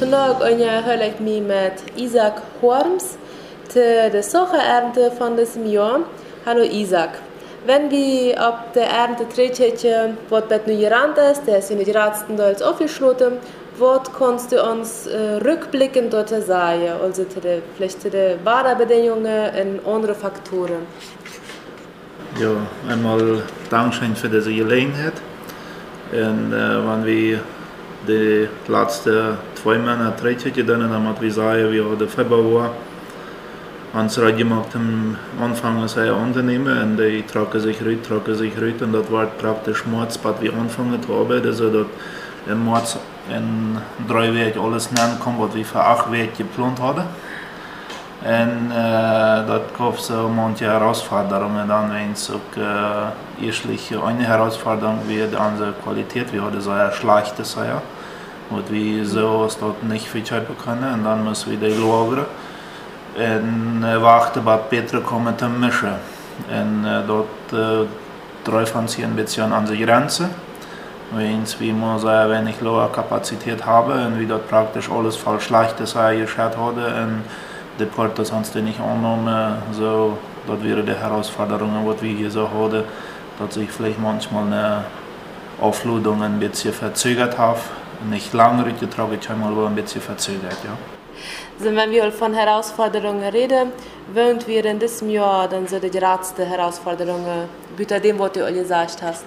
lag anja höllek mi mit Isaac Horms till de Socherernte von diesem Jahr. Hallo Isaac. Wenn wir ab der Ernte treten, wird bet nu gerant ist, der ist in der letzten Deutsch aufgeschlossen, was kannst du uns äh, rückblickend dort sagen, also zu vielleicht zu den Warenbedingungen und andere Faktoren? Ja, einmal Dankeschön für diese Gelegenheit. Und äh, wenn wir die letzten zwei Monate dann haben wir sagen, wir haben Februar unsere gemacht am Anfang als ein Unternehmen und die tragen sich rüt, tragen sich rüt und das war praktisch März, was wir angefangen haben, also dort in März in drei Wochen alles nennen kann, was wir für acht Wochen geplant haben. Und äh, dort gab es so manche Herausforderungen, dann wenn es äh, erstlich eine Herausforderung wie unsere Qualität, wir hatten so eine schlechte Seier, und wir so dort nicht viel können und dann müssen wir die lagern en wachten wat Peter komen te mischen. En uh, dat uh, treffen sie ein bisschen an die Grenze. Wenn wir mal sehr wenig hohe Kapazität haben und wir dort praktisch alles voll Schlechtes geschaut haben und die Porte sonst nicht annehmen, so, das wäre die Herausforderung, was wir hier so haben, dass sich vielleicht manchmal eine Aufladung ein bisschen verzögert hat. Nicht lange, ich trage ich einmal ein bisschen verzögert, ja. Also wenn wir von Herausforderungen reden, wollen wir in diesem Jahr dann so die letzte Herausforderungen, bitte dem, was du gesagt hast.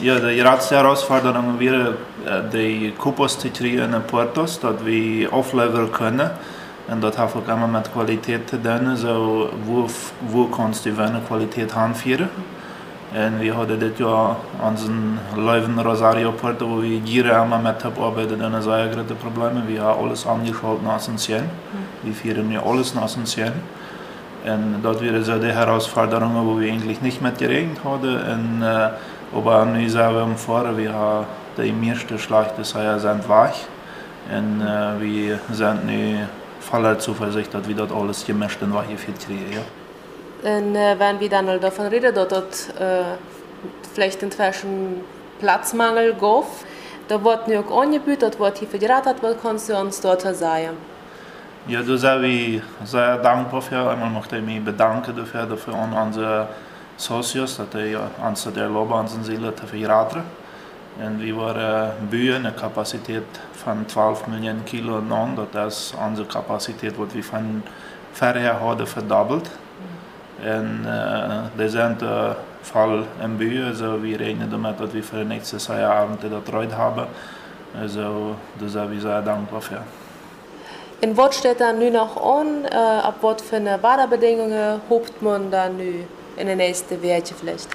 Ja, die letzte Herausforderung wäre äh, die Kapazität in Portos, dass wir aufleveren können. Das hat auch immer mit Qualität zu tun, so wo, wo kannst du eine Qualität anführen. En vi hade det ja unseren Leuven Rosario Porto, wo wir Jahre einmal mit arbeiten und sehr große Probleme. Wir haben alles angeschaut nach Ascension. Wir führen ja alles nach Ascension. Und dort wäre so die Herausforderung, wo wir eigentlich nicht mit haben. Und, äh, aber wir vor, wir haben die meiste schlechte Seier sind weich. Und äh, wir sind nu voller Zuversicht, dass wir dort alles gemischt und weich kriegen. Ja. En uh, wenn wir dann davon reden, dass dort uh, vielleicht inzwischen Platzmangel gab, da wird nicht auch angeboten, das wird hier verdrahtet, was kannst du uns dort sagen? Ja, da sind wir sehr dankbar für. Einmal möchte ich mich bedanken dafür, dafür an unsere Socios, dass die uns an unsere Seele zu verraten. Und wir waren Bühne, eine Kapazität von 12 Millionen Kilo non, das ist unsere Kapazität, die wir von vorher haben, verdoppelt. En uh, det är inte fall en by, så vi räknar med att vi för nästa jaar dat eruit haben. Also, das habe ich sehr dankbar für. In was steht dann nu noch an? Äh, ab was für eine Waderbedingungen hofft man dann nu in der nächsten Werte vielleicht?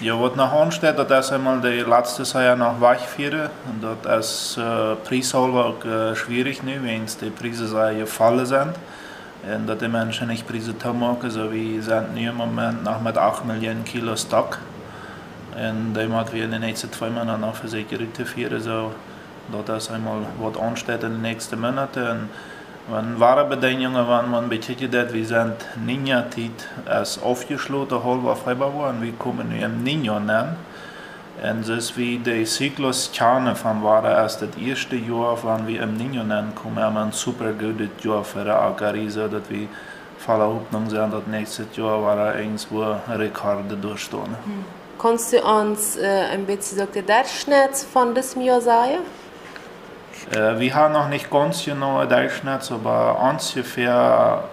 Ja, was noch ansteht, das ist einmal die letzte Jahr noch Weichführer. Und das ist äh, Preishalber auch äh, schwierig, nu, wenn die Preise gefallen sind. En dat de mensen niet prijzen te maken, zo we zijn nu im Moment nog met 8 miljoen kilo stock. En die moeten we in de nächsten twee maanden nog verzekerd te vieren. Zo. Dat is eenmaal wat aanstaat in de nächsten Monaten. En wenn wahre Bedingungen waren, man betätigt, wir sind Ninja-Tit als aufgeschlossen, halber Februar, und wir kommen im Ninja nennen. Und das ist wie der Zyklus Kerne von war erst das erste Jahr, wenn wir im Niño nennen, kommen wir ein super gutes Jahr für die Agarize, dass wir voller Hoffnung sind, dass nächstes Jahr war irgendwo Rekorde durchstehen. Hm. Kannst du uns äh, ein bisschen den Durchschnitt von diesem Jahr sagen? Äh, wir haben noch nicht ganz genau Durchschnitt, aber ungefähr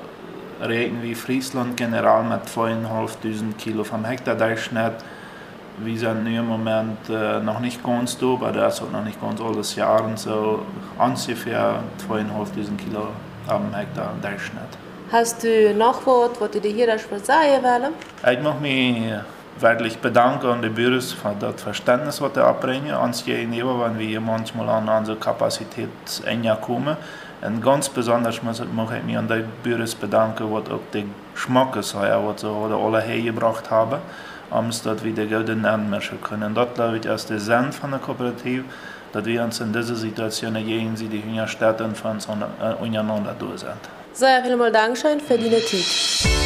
reden wir Friesland generell mit 2.500 Kilo vom Hektar Durchschnitt wir sind im Moment äh, noch nicht ganz da, aber das ist noch nicht ganz alles Jahr. Und so ungefähr 2.500 Kilo am Hektar Durchschnitt. Hast du noch was, was du dir hier sagen wollen? Ich möchte mich wirklich bedanken an die Büros für das Verständnis, das sie abbringen. Uns gegenüber, wenn wir manchmal an unsere Kapazität enger kommen. Und ganz besonders möchte ich mich an die Büros bedanken, was auch die Geschmackssäure, die sie alle hergebracht haben dat wieder gouden aanmerken können. Dat glaube ich ist der Sinn von der Kooperative, dass wir uns in dieser Situation gegen sie die Städte von uns untereinander durch sind. Sehr vielen Dank für deine Zeit.